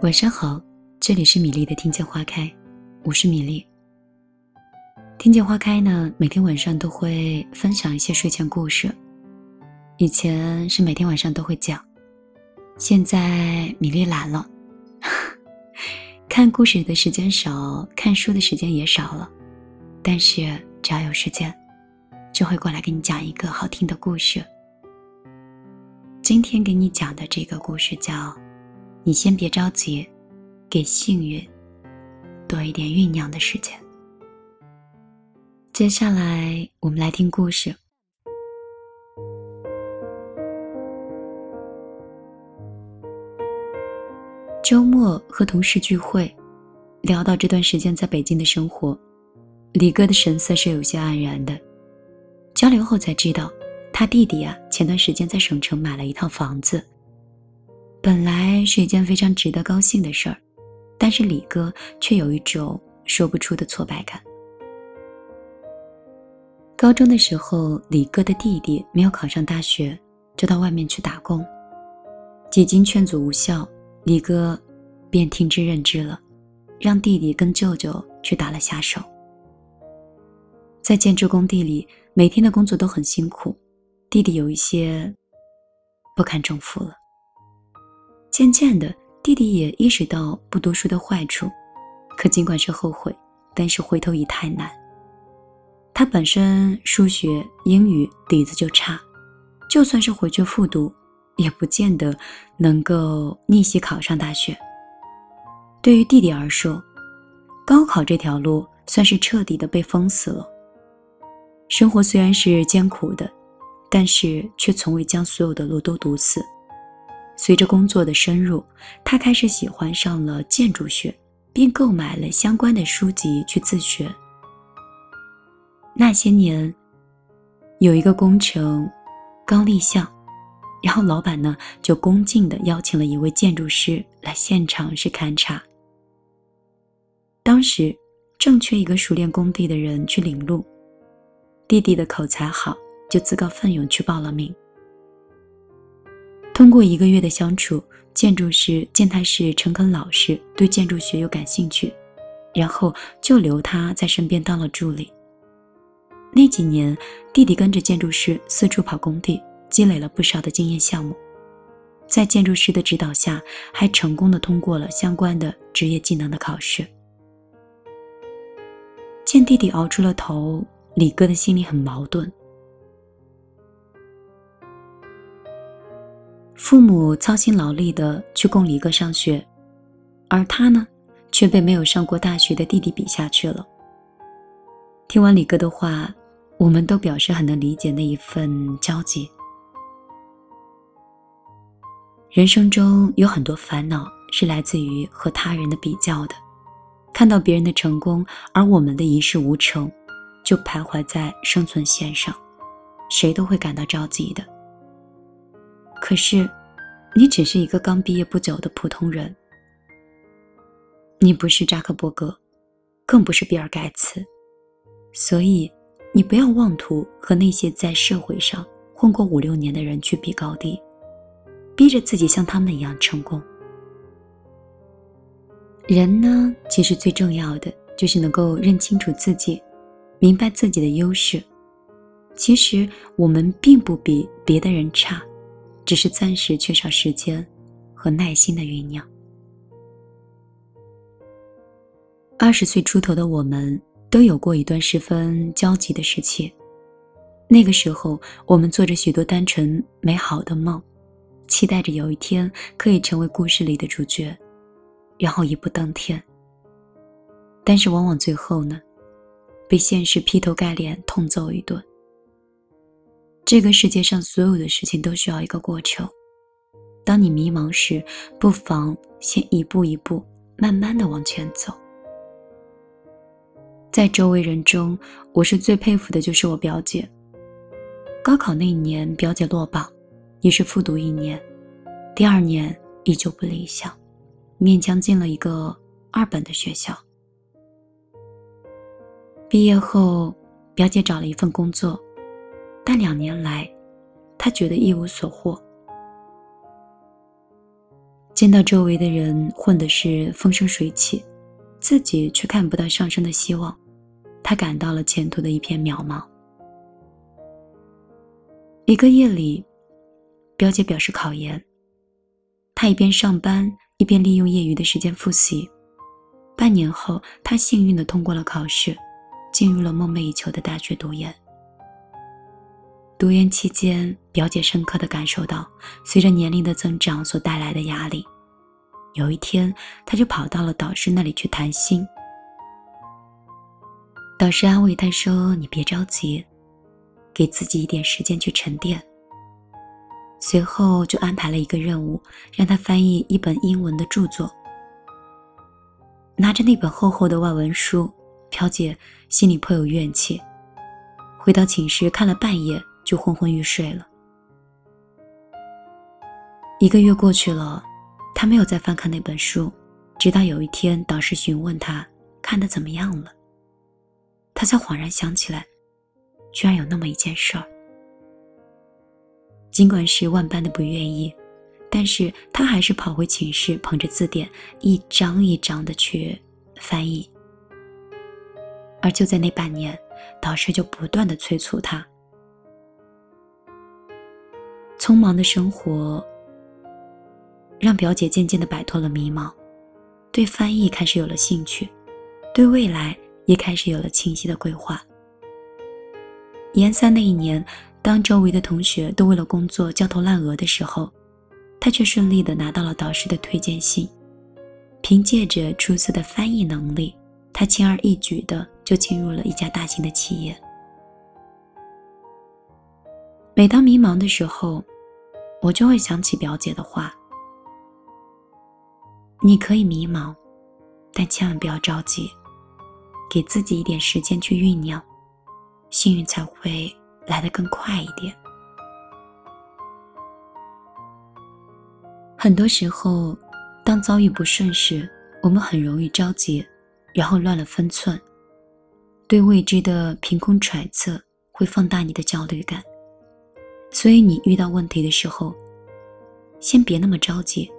晚上好，这里是米粒的听见花开，我是米粒。听见花开呢，每天晚上都会分享一些睡前故事。以前是每天晚上都会讲，现在米粒懒了，看故事的时间少，看书的时间也少了。但是只要有时间，就会过来给你讲一个好听的故事。今天给你讲的这个故事叫。你先别着急，给幸运多一点酝酿的时间。接下来，我们来听故事。周末和同事聚会，聊到这段时间在北京的生活，李哥的神色是有些黯然的。交流后才知道，他弟弟啊，前段时间在省城买了一套房子。本来是一件非常值得高兴的事儿，但是李哥却有一种说不出的挫败感。高中的时候，李哥的弟弟没有考上大学，就到外面去打工。几经劝阻无效，李哥便听之任之了，让弟弟跟舅舅去打了下手。在建筑工地里，每天的工作都很辛苦，弟弟有一些不堪重负了。渐渐的，弟弟也意识到不读书的坏处，可尽管是后悔，但是回头已太难。他本身数学、英语底子就差，就算是回去复读，也不见得能够逆袭考上大学。对于弟弟而说，高考这条路算是彻底的被封死了。生活虽然是艰苦的，但是却从未将所有的路都堵死。随着工作的深入，他开始喜欢上了建筑学，并购买了相关的书籍去自学。那些年，有一个工程刚立项，然后老板呢就恭敬地邀请了一位建筑师来现场是勘察。当时正缺一个熟练工地的人去领路，弟弟的口才好，就自告奋勇去报了名。通过一个月的相处，建筑师见他是诚恳老实，对建筑学又感兴趣，然后就留他在身边当了助理。那几年，弟弟跟着建筑师四处跑工地，积累了不少的经验项目，在建筑师的指导下，还成功的通过了相关的职业技能的考试。见弟弟熬出了头，李哥的心里很矛盾。父母操心劳力的去供李哥上学，而他呢，却被没有上过大学的弟弟比下去了。听完李哥的话，我们都表示很能理解那一份焦急。人生中有很多烦恼是来自于和他人的比较的，看到别人的成功，而我们的一事无成，就徘徊在生存线上，谁都会感到着急的。可是，你只是一个刚毕业不久的普通人。你不是扎克伯格，更不是比尔盖茨，所以你不要妄图和那些在社会上混过五六年的人去比高低，逼着自己像他们一样成功。人呢，其实最重要的就是能够认清楚自己，明白自己的优势。其实我们并不比别的人差。只是暂时缺少时间和耐心的酝酿。二十岁出头的我们都有过一段十分焦急的时期，那个时候我们做着许多单纯美好的梦，期待着有一天可以成为故事里的主角，然后一步登天。但是往往最后呢，被现实劈头盖脸痛揍一顿。这个世界上所有的事情都需要一个过程。当你迷茫时，不妨先一步一步，慢慢的往前走。在周围人中，我是最佩服的就是我表姐。高考那一年，表姐落榜，于是复读一年，第二年依旧不理想，勉强进了一个二本的学校。毕业后，表姐找了一份工作。但两年来，他觉得一无所获。见到周围的人混的是风生水起，自己却看不到上升的希望，他感到了前途的一片渺茫。一个夜里，表姐表示考研，她一边上班一边利用业余的时间复习。半年后，她幸运的通过了考试，进入了梦寐以求的大学读研。读研期间，表姐深刻地感受到随着年龄的增长所带来的压力。有一天，她就跑到了导师那里去谈心。导师安慰她说：“你别着急，给自己一点时间去沉淀。”随后就安排了一个任务，让她翻译一本英文的著作。拿着那本厚厚的外文书，表姐心里颇有怨气。回到寝室看了半夜。就昏昏欲睡了。一个月过去了，他没有再翻看那本书，直到有一天导师询问他看的怎么样了，他才恍然想起来，居然有那么一件事儿。尽管是万般的不愿意，但是他还是跑回寝室，捧着字典一张一张的去翻译。而就在那半年，导师就不断的催促他。匆忙的生活让表姐渐渐的摆脱了迷茫，对翻译开始有了兴趣，对未来也开始有了清晰的规划。研三那一年，当周围的同学都为了工作焦头烂额的时候，他却顺利的拿到了导师的推荐信。凭借着出色的翻译能力，他轻而易举的就进入了一家大型的企业。每当迷茫的时候，我就会想起表姐的话：“你可以迷茫，但千万不要着急，给自己一点时间去酝酿，幸运才会来得更快一点。”很多时候，当遭遇不顺时，我们很容易着急，然后乱了分寸，对未知的凭空揣测会放大你的焦虑感。所以，你遇到问题的时候，先别那么着急，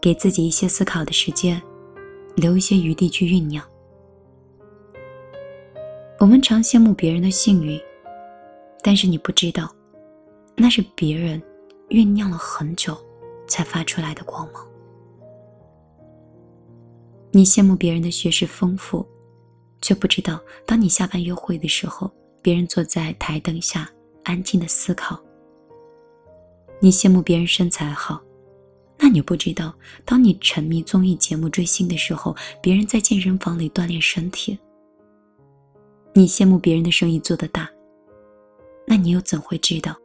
给自己一些思考的时间，留一些余地去酝酿。我们常羡慕别人的幸运，但是你不知道，那是别人酝酿了很久才发出来的光芒。你羡慕别人的学识丰富，却不知道，当你下班约会的时候，别人坐在台灯下安静的思考。你羡慕别人身材好，那你不知道，当你沉迷综艺节目追星的时候，别人在健身房里锻炼身体。你羡慕别人的生意做得大，那你又怎会知道，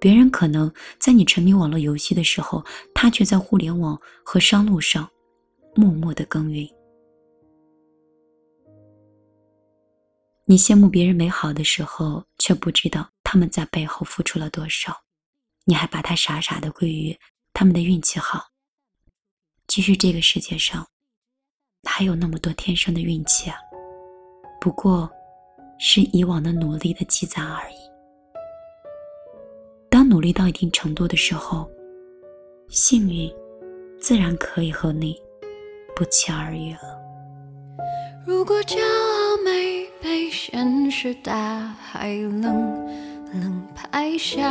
别人可能在你沉迷网络游戏的时候，他却在互联网和商路上默默的耕耘。你羡慕别人美好的时候，却不知道他们在背后付出了多少。你还把他傻傻的归于他们的运气好。其实这个世界上，还有那么多天生的运气啊，不过是以往的努力的积攒而已。当努力到一定程度的时候，幸运自然可以和你不期而遇了。如果骄傲没被现实大海冷冷拍下。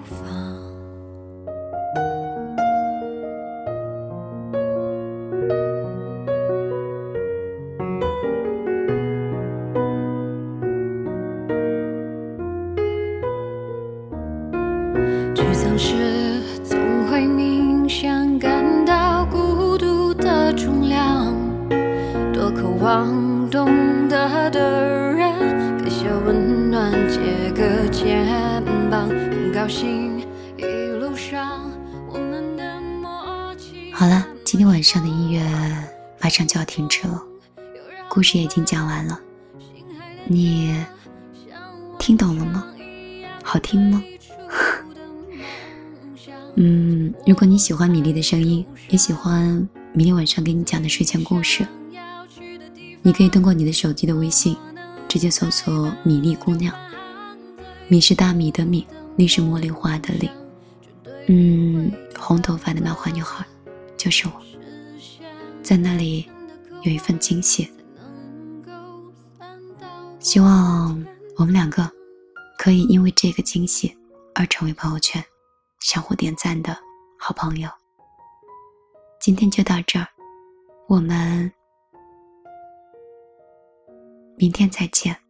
很高兴一路上我们的默契。好了，今天晚上的音乐马上就要停止了，故事也已经讲完了，你听懂了吗？好听吗？嗯，如果你喜欢米粒的声音，也喜欢明天晚上给你讲的睡前故事，你可以通过你的手机的微信，直接搜索“米粒姑娘”。米是大米的米，你是茉莉花的莉。嗯，红头发的漫画女孩，就是我。在那里有一份惊喜，希望我们两个可以因为这个惊喜而成为朋友圈。相互点赞的好朋友，今天就到这儿，我们明天再见。